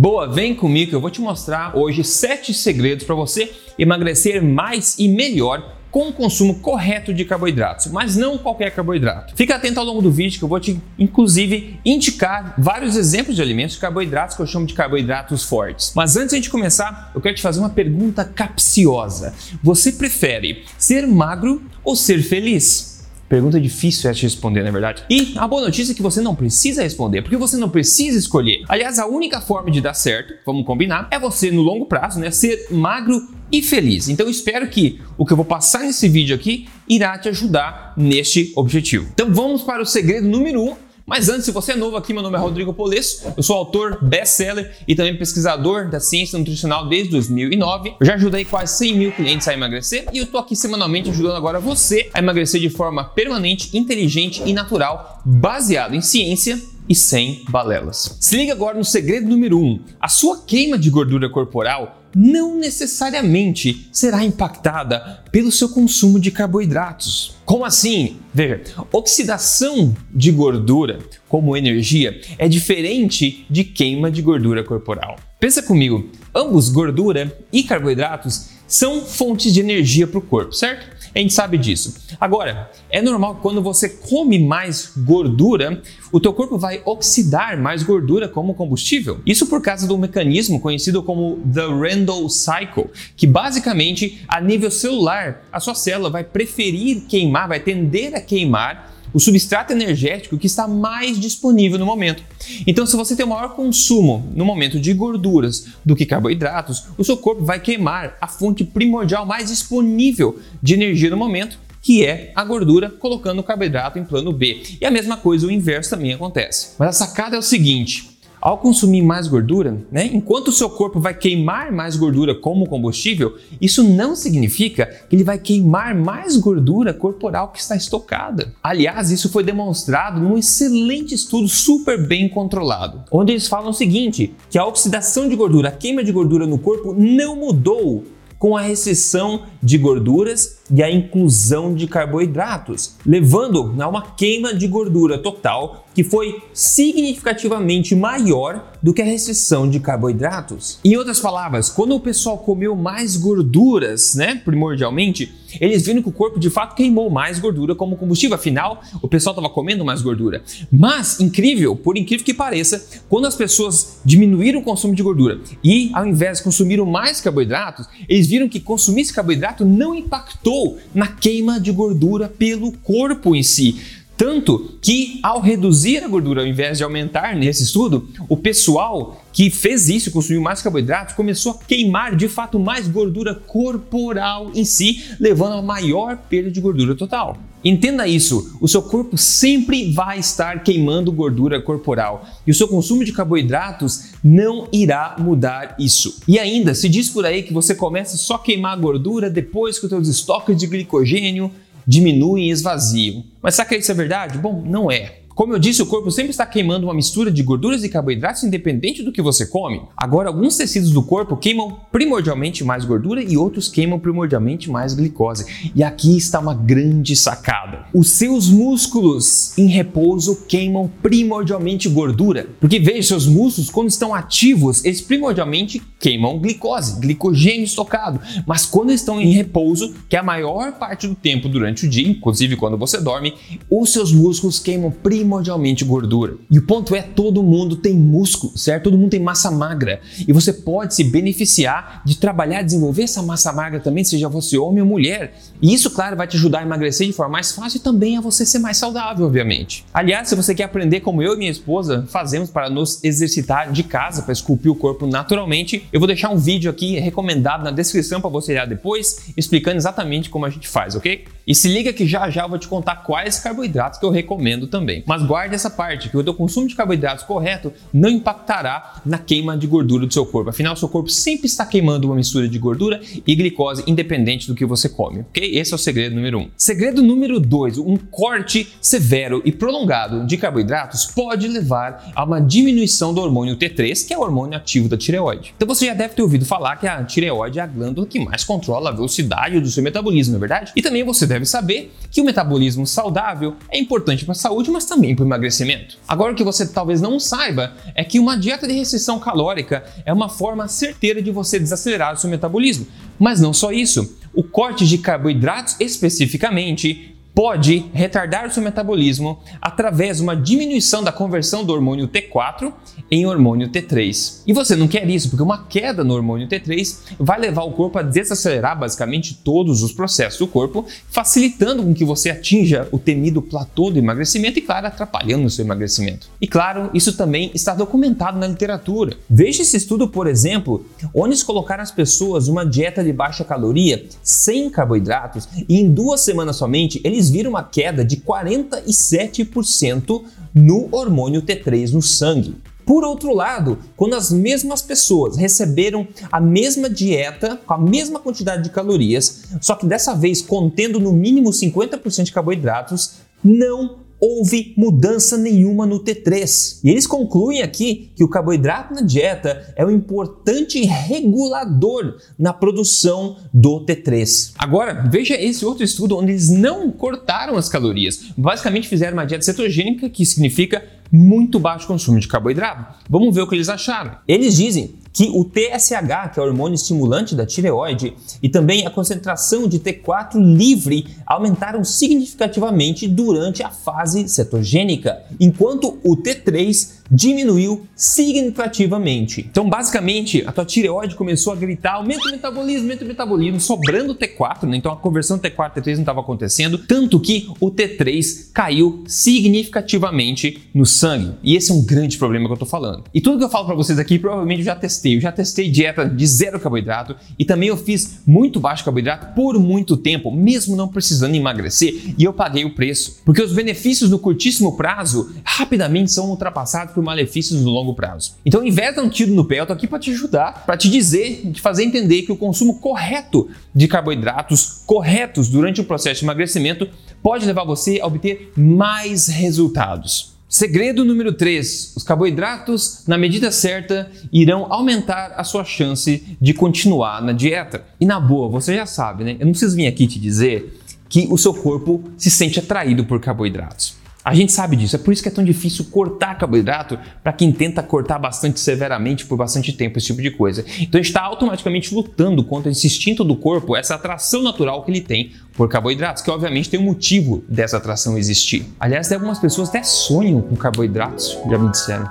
Boa, vem comigo que eu vou te mostrar hoje sete segredos para você emagrecer mais e melhor com o consumo correto de carboidratos, mas não qualquer carboidrato. Fica atento ao longo do vídeo que eu vou te, inclusive, indicar vários exemplos de alimentos de carboidratos que eu chamo de carboidratos fortes. Mas antes de começar, eu quero te fazer uma pergunta capciosa. Você prefere ser magro ou ser feliz? Pergunta difícil é de responder, na é verdade. E a boa notícia é que você não precisa responder, porque você não precisa escolher. Aliás, a única forma de dar certo, vamos combinar, é você no longo prazo, né, ser magro e feliz. Então espero que o que eu vou passar nesse vídeo aqui irá te ajudar neste objetivo. Então vamos para o segredo número 1 um, mas antes, se você é novo aqui, meu nome é Rodrigo Polesso, eu sou autor, best-seller e também pesquisador da ciência nutricional desde 2009. Eu já ajudei quase 100 mil clientes a emagrecer e eu tô aqui semanalmente ajudando agora você a emagrecer de forma permanente, inteligente e natural, baseado em ciência e sem balelas. Se liga agora no segredo número 1. Um. A sua queima de gordura corporal não necessariamente será impactada pelo seu consumo de carboidratos. Como assim? Veja, oxidação de gordura como energia é diferente de queima de gordura corporal. Pensa comigo, ambos gordura e carboidratos são fontes de energia para o corpo, certo? A gente sabe disso. Agora, é normal que quando você come mais gordura, o teu corpo vai oxidar mais gordura como combustível. Isso por causa do mecanismo conhecido como the Randall Cycle, que basicamente a nível celular, a sua célula vai preferir queimar, vai tender a queimar o substrato energético que está mais disponível no momento. Então, se você tem maior consumo no momento de gorduras do que carboidratos, o seu corpo vai queimar a fonte primordial mais disponível de energia no momento, que é a gordura, colocando o carboidrato em plano B. E a mesma coisa, o inverso também acontece. Mas a sacada é o seguinte: ao consumir mais gordura, né, enquanto o seu corpo vai queimar mais gordura como combustível, isso não significa que ele vai queimar mais gordura corporal que está estocada. Aliás, isso foi demonstrado num excelente estudo super bem controlado, onde eles falam o seguinte: que a oxidação de gordura, a queima de gordura no corpo não mudou com a restrição de gorduras e a inclusão de carboidratos, levando a uma queima de gordura total que foi significativamente maior do que a restrição de carboidratos. Em outras palavras, quando o pessoal comeu mais gorduras, né, primordialmente, eles viram que o corpo de fato queimou mais gordura como combustível, afinal, o pessoal estava comendo mais gordura. Mas, incrível, por incrível que pareça, quando as pessoas diminuíram o consumo de gordura e, ao invés, consumiram mais carboidratos, eles viram que consumir esse carboidrato não impactou na queima de gordura pelo corpo em si. Tanto que, ao reduzir a gordura, ao invés de aumentar nesse estudo, o pessoal que fez isso, consumiu mais carboidratos, começou a queimar de fato mais gordura corporal em si, levando a maior perda de gordura total. Entenda isso, o seu corpo sempre vai estar queimando gordura corporal e o seu consumo de carboidratos não irá mudar isso. E ainda, se diz por aí que você começa só a queimar gordura depois que os seus estoques de glicogênio diminuem e esvaziam. Mas será que isso é verdade? Bom, não é. Como eu disse, o corpo sempre está queimando uma mistura de gorduras e carboidratos independente do que você come. Agora, alguns tecidos do corpo queimam primordialmente mais gordura e outros queimam primordialmente mais glicose. E aqui está uma grande sacada. Os seus músculos em repouso queimam primordialmente gordura. Porque veja, seus músculos, quando estão ativos, eles primordialmente queimam glicose, glicogênio estocado. Mas quando estão em repouso, que é a maior parte do tempo durante o dia, inclusive quando você dorme, os seus músculos queimam primordialmente primordialmente gordura. E o ponto é, todo mundo tem músculo, certo? Todo mundo tem massa magra. E você pode se beneficiar de trabalhar, desenvolver essa massa magra também, seja você homem ou mulher. E isso, claro, vai te ajudar a emagrecer de forma mais fácil e também a você ser mais saudável, obviamente. Aliás, se você quer aprender como eu e minha esposa fazemos para nos exercitar de casa, para esculpir o corpo naturalmente, eu vou deixar um vídeo aqui recomendado na descrição para você olhar depois, explicando exatamente como a gente faz, ok? E se liga que já já eu vou te contar quais carboidratos que eu recomendo também. Mas guarde essa parte, que o teu consumo de carboidratos correto não impactará na queima de gordura do seu corpo. Afinal, seu corpo sempre está queimando uma mistura de gordura e glicose independente do que você come, ok? Esse é o segredo número um. Segredo número dois, um corte severo e prolongado de carboidratos pode levar a uma diminuição do hormônio T3, que é o hormônio ativo da tireoide. Então você já deve ter ouvido falar que a tireoide é a glândula que mais controla a velocidade do seu metabolismo, não é verdade? E também você deve saber que o metabolismo saudável é importante para a saúde, mas também o emagrecimento. Agora, o que você talvez não saiba é que uma dieta de restrição calórica é uma forma certeira de você desacelerar o seu metabolismo. Mas não só isso, o corte de carboidratos especificamente pode retardar o seu metabolismo através de uma diminuição da conversão do hormônio T4 em hormônio T3. E você não quer isso, porque uma queda no hormônio T3 vai levar o corpo a desacelerar basicamente todos os processos do corpo, facilitando com que você atinja o temido platô do emagrecimento e, claro, atrapalhando o seu emagrecimento. E, claro, isso também está documentado na literatura. Veja esse estudo, por exemplo, onde eles colocaram as pessoas uma dieta de baixa caloria, sem carboidratos, e em duas semanas somente eles viram uma queda de 47% no hormônio T3 no sangue. Por outro lado, quando as mesmas pessoas receberam a mesma dieta, com a mesma quantidade de calorias, só que dessa vez contendo no mínimo 50% de carboidratos, não houve mudança nenhuma no T3. E eles concluem aqui que o carboidrato na dieta é um importante regulador na produção do T3. Agora, veja esse outro estudo onde eles não cortaram as calorias, basicamente fizeram uma dieta cetogênica, que significa muito baixo consumo de carboidrato. Vamos ver o que eles acharam. Eles dizem que o TSH, que é o hormônio estimulante da tireoide, e também a concentração de T4 livre aumentaram significativamente durante a fase cetogênica, enquanto o T3 diminuiu significativamente. Então, basicamente, a tua tireoide começou a gritar: aumenta o metabolismo, aumenta o metabolismo, sobrando o T4, né? Então a conversão T4 T3 não estava acontecendo, tanto que o T3 caiu significativamente no sangue. E esse é um grande problema que eu tô falando. E tudo que eu falo para vocês aqui, provavelmente eu já testei. Eu já testei dieta de zero carboidrato e também eu fiz muito baixo carboidrato por muito tempo, mesmo não precisando emagrecer, e eu paguei o preço. Porque os benefícios no curtíssimo prazo rapidamente são ultrapassados por malefícios no longo prazo. Então, dar um tiro no pé, eu tô aqui para te ajudar, para te dizer, te fazer entender que o consumo correto de carboidratos corretos durante o processo de emagrecimento pode levar você a obter mais resultados. Segredo número 3: os carboidratos, na medida certa, irão aumentar a sua chance de continuar na dieta. E na boa, você já sabe, né? Eu não preciso vir aqui te dizer que o seu corpo se sente atraído por carboidratos. A gente sabe disso, é por isso que é tão difícil cortar carboidrato para quem tenta cortar bastante severamente por bastante tempo, esse tipo de coisa. Então a gente está automaticamente lutando contra esse instinto do corpo, essa atração natural que ele tem por carboidratos, que obviamente tem um motivo dessa atração existir. Aliás, algumas pessoas até sonham com carboidratos, já me disseram.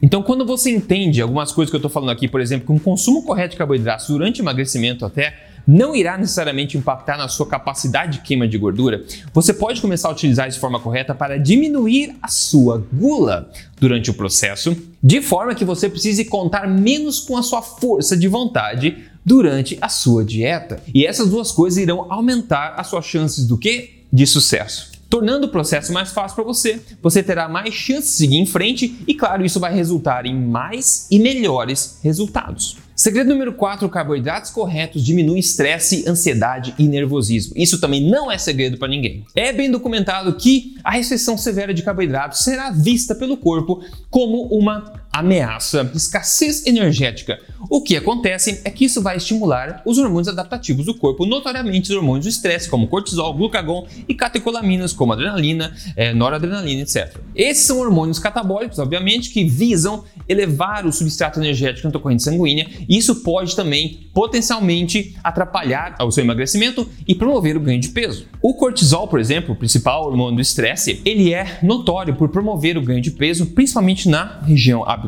Então, quando você entende algumas coisas que eu estou falando aqui, por exemplo, que um consumo correto de carboidratos durante emagrecimento até não irá necessariamente impactar na sua capacidade de queima de gordura, você pode começar a utilizar de forma correta para diminuir a sua gula durante o processo, de forma que você precise contar menos com a sua força de vontade durante a sua dieta. E essas duas coisas irão aumentar as suas chances do que? De sucesso tornando o processo mais fácil para você. Você terá mais chances de seguir em frente e, claro, isso vai resultar em mais e melhores resultados. Segredo número 4: carboidratos corretos diminuem estresse, ansiedade e nervosismo. Isso também não é segredo para ninguém. É bem documentado que a restrição severa de carboidratos será vista pelo corpo como uma ameaça, escassez energética. O que acontece é que isso vai estimular os hormônios adaptativos do corpo, notoriamente os hormônios do estresse, como cortisol, glucagon e catecolaminas, como adrenalina, é, noradrenalina, etc. Esses são hormônios catabólicos, obviamente, que visam elevar o substrato energético na tua corrente sanguínea. E isso pode também potencialmente atrapalhar o seu emagrecimento e promover o ganho de peso. O cortisol, por exemplo, o principal hormônio do estresse, ele é notório por promover o ganho de peso, principalmente na região abdominal,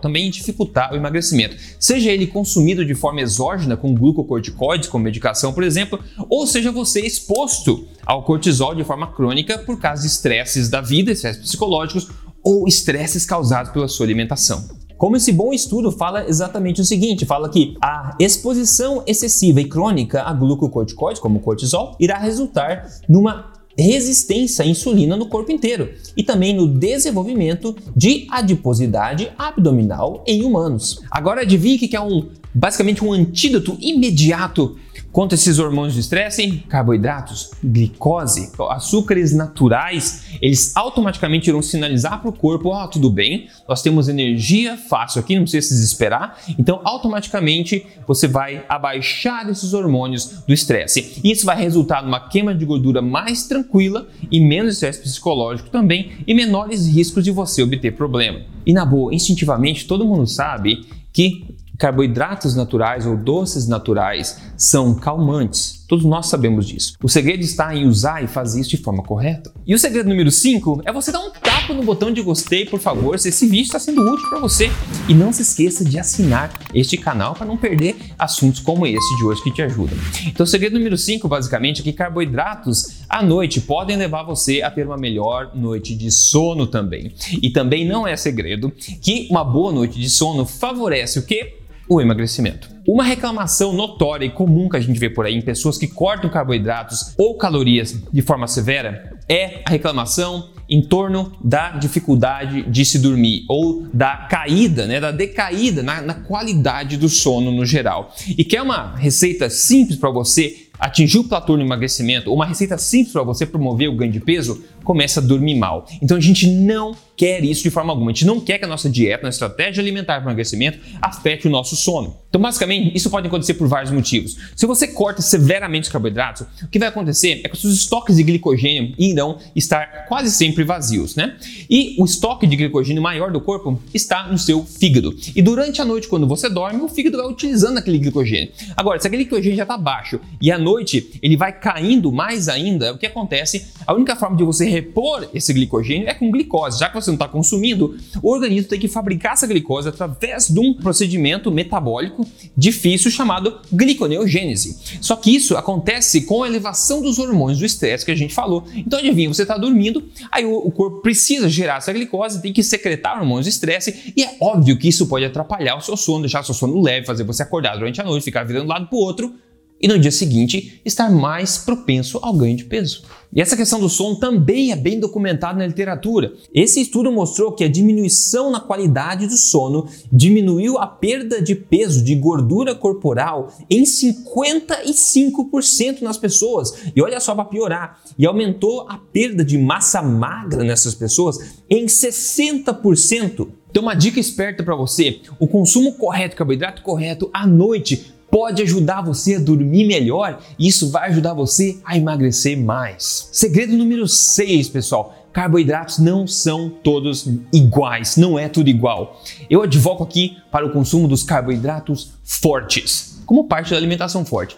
também dificultar o emagrecimento, seja ele consumido de forma exógena com glucocorticoides, como medicação, por exemplo, ou seja você exposto ao cortisol de forma crônica por causa de estresses da vida, estresses psicológicos ou estresses causados pela sua alimentação. Como esse bom estudo fala exatamente o seguinte: fala que a exposição excessiva e crônica a glucocorticoides, como cortisol, irá resultar numa resistência à insulina no corpo inteiro e também no desenvolvimento de adiposidade abdominal em humanos. Agora adivinhe que é um basicamente um antídoto imediato Quanto a esses hormônios de estresse, carboidratos, glicose, açúcares naturais, eles automaticamente irão sinalizar para o corpo: ó, oh, tudo bem, nós temos energia fácil aqui, não precisa se desesperar. Então, automaticamente você vai abaixar esses hormônios do estresse. Isso vai resultar numa queima de gordura mais tranquila e menos estresse psicológico também e menores riscos de você obter problema. E na boa, instintivamente todo mundo sabe que Carboidratos naturais ou doces naturais são calmantes. Todos nós sabemos disso. O segredo está em usar e fazer isso de forma correta. E o segredo número 5 é você dar um tapa no botão de gostei, por favor, se esse vídeo está sendo útil para você. E não se esqueça de assinar este canal para não perder assuntos como esse de hoje que te ajudam. Então, o segredo número 5, basicamente, é que carboidratos à noite podem levar você a ter uma melhor noite de sono também. E também não é segredo que uma boa noite de sono favorece o quê? O emagrecimento. Uma reclamação notória e comum que a gente vê por aí em pessoas que cortam carboidratos ou calorias de forma severa é a reclamação em torno da dificuldade de se dormir ou da caída, né, da decaída na, na qualidade do sono no geral. E quer uma receita simples para você atingir o platô no emagrecimento, uma receita simples para você promover o ganho de peso? Começa a dormir mal. Então a gente não quer isso de forma alguma. A gente não quer que a nossa dieta, nossa estratégia alimentar para emagrecimento afete o nosso sono. Então, basicamente, isso pode acontecer por vários motivos. Se você corta severamente os carboidratos, o que vai acontecer é que os seus estoques de glicogênio irão estar quase sempre vazios, né? E o estoque de glicogênio maior do corpo está no seu fígado. E durante a noite, quando você dorme, o fígado vai utilizando aquele glicogênio. Agora, se aquele glicogênio já está baixo e à noite ele vai caindo mais ainda, o que acontece? A única forma de você repor esse glicogênio é com glicose. Já que você não está consumindo, o organismo tem que fabricar essa glicose através de um procedimento metabólico difícil chamado gliconeogênese. Só que isso acontece com a elevação dos hormônios do estresse que a gente falou. Então, adivinha, você está dormindo, aí o, corpo precisa gerar essa glicose, tem que secretar hormônios de estresse, e é óbvio que isso pode atrapalhar o seu sono, deixar o seu sono leve, fazer você acordar durante a noite, ficar virando de um lado para o outro, e no dia seguinte estar mais propenso ao ganho de peso. E essa questão do sono também é bem documentada na literatura. Esse estudo mostrou que a diminuição na qualidade do sono diminuiu a perda de peso de gordura corporal em 55% nas pessoas. E olha só para piorar, e aumentou a perda de massa magra nessas pessoas em 60%. Então, uma dica esperta para você: o consumo correto, carboidrato correto à noite pode ajudar você a dormir melhor e isso vai ajudar você a emagrecer mais. Segredo número 6, pessoal. Carboidratos não são todos iguais, não é tudo igual. Eu advoco aqui para o consumo dos carboidratos fortes, como parte da alimentação forte.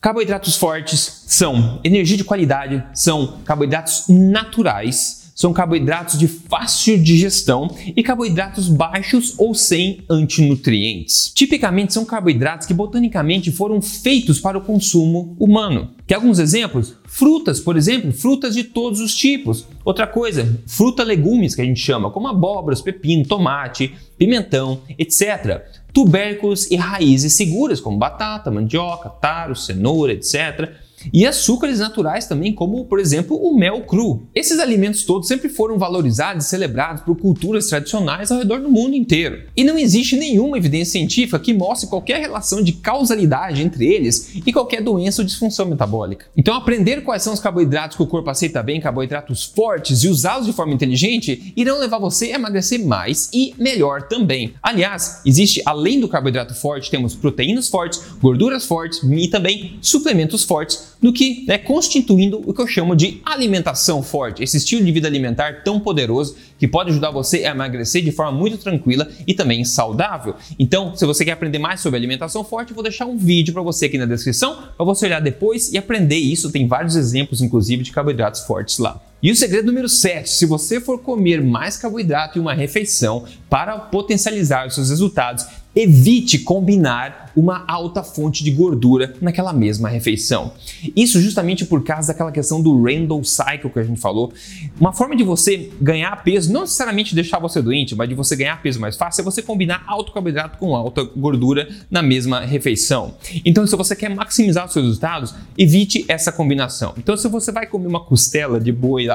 Carboidratos fortes são energia de qualidade, são carboidratos naturais são carboidratos de fácil digestão e carboidratos baixos ou sem antinutrientes. Tipicamente são carboidratos que botanicamente foram feitos para o consumo humano. Quer alguns exemplos? Frutas, por exemplo, frutas de todos os tipos. Outra coisa, fruta legumes que a gente chama, como abóboras, pepino, tomate, pimentão, etc. Tubérculos e raízes seguras, como batata, mandioca, taro, cenoura, etc e açúcares naturais também, como por exemplo o mel cru. Esses alimentos todos sempre foram valorizados e celebrados por culturas tradicionais ao redor do mundo inteiro. E não existe nenhuma evidência científica que mostre qualquer relação de causalidade entre eles e qualquer doença ou disfunção metabólica. Então, aprender quais são os carboidratos que o corpo aceita bem, carboidratos fortes, e usá-los de forma inteligente irão levar você a emagrecer mais e melhor também. Aliás, existe além do carboidrato forte, temos proteínas fortes, gorduras fortes e também suplementos fortes do que né, constituindo o que eu chamo de alimentação forte, esse estilo de vida alimentar tão poderoso que pode ajudar você a emagrecer de forma muito tranquila e também saudável. Então, se você quer aprender mais sobre alimentação forte, vou deixar um vídeo para você aqui na descrição para você olhar depois e aprender isso. Tem vários exemplos, inclusive, de carboidratos fortes lá. E o segredo número 7, se você for comer mais carboidrato em uma refeição para potencializar os seus resultados, evite combinar uma alta fonte de gordura naquela mesma refeição. Isso justamente por causa daquela questão do Randall Cycle que a gente falou. Uma forma de você ganhar peso, não necessariamente deixar você doente, mas de você ganhar peso mais fácil, é você combinar alto carboidrato com alta gordura na mesma refeição. Então, se você quer maximizar os seus resultados, evite essa combinação. Então, se você vai comer uma costela de boi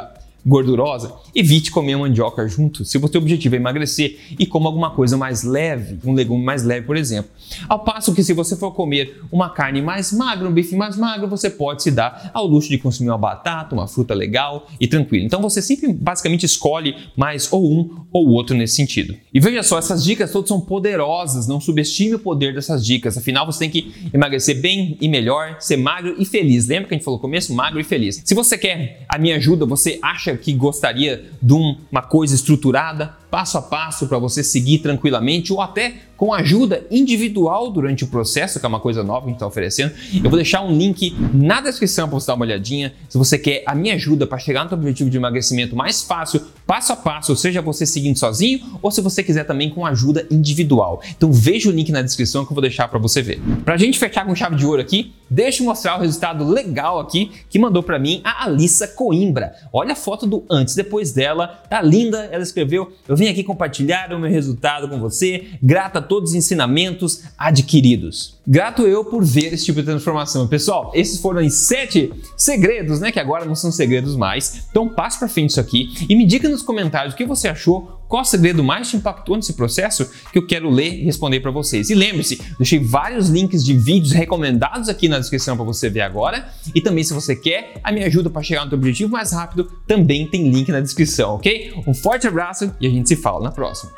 gordurosa, evite comer mandioca junto se o seu objetivo é emagrecer e coma alguma coisa mais leve, um legume mais leve, por exemplo. Ao passo que se você for comer uma carne mais magra, um bife mais magro, você pode se dar ao luxo de consumir uma batata, uma fruta legal e tranquilo. Então você sempre basicamente escolhe mais ou um ou outro nesse sentido. E veja só, essas dicas todas são poderosas, não subestime o poder dessas dicas. Afinal, você tem que emagrecer bem e melhor, ser magro e feliz. Lembra que a gente falou no começo? Magro e feliz. Se você quer a minha ajuda, você acha que gostaria de uma coisa estruturada, passo a passo para você seguir tranquilamente ou até com ajuda individual durante o processo, que é uma coisa nova que a gente está oferecendo. Eu vou deixar um link na descrição para você dar uma olhadinha. Se você quer a minha ajuda para chegar no seu objetivo de emagrecimento mais fácil, passo a passo, seja você seguindo sozinho ou se você quiser também com ajuda individual. Então veja o link na descrição que eu vou deixar para você ver. Para a gente fechar com chave de ouro aqui, deixa eu mostrar o resultado legal aqui que mandou para mim a Alissa Coimbra. Olha a foto do antes depois dela, tá linda. Ela escreveu: "Eu vim aqui compartilhar o meu resultado com você, grata a todos os ensinamentos adquiridos. Grato eu por ver esse tipo de transformação. Pessoal, esses foram os sete segredos, né, que agora não são segredos mais. Então passe para frente isso aqui e me diga nos comentários o que você achou, qual o segredo mais te impactou nesse processo que eu quero ler e responder para vocês. E lembre-se, deixei vários links de vídeos recomendados aqui na descrição para você ver agora. E também, se você quer a minha ajuda para chegar no seu objetivo mais rápido, também tem link na descrição, ok? Um forte abraço e a gente se fala na próxima.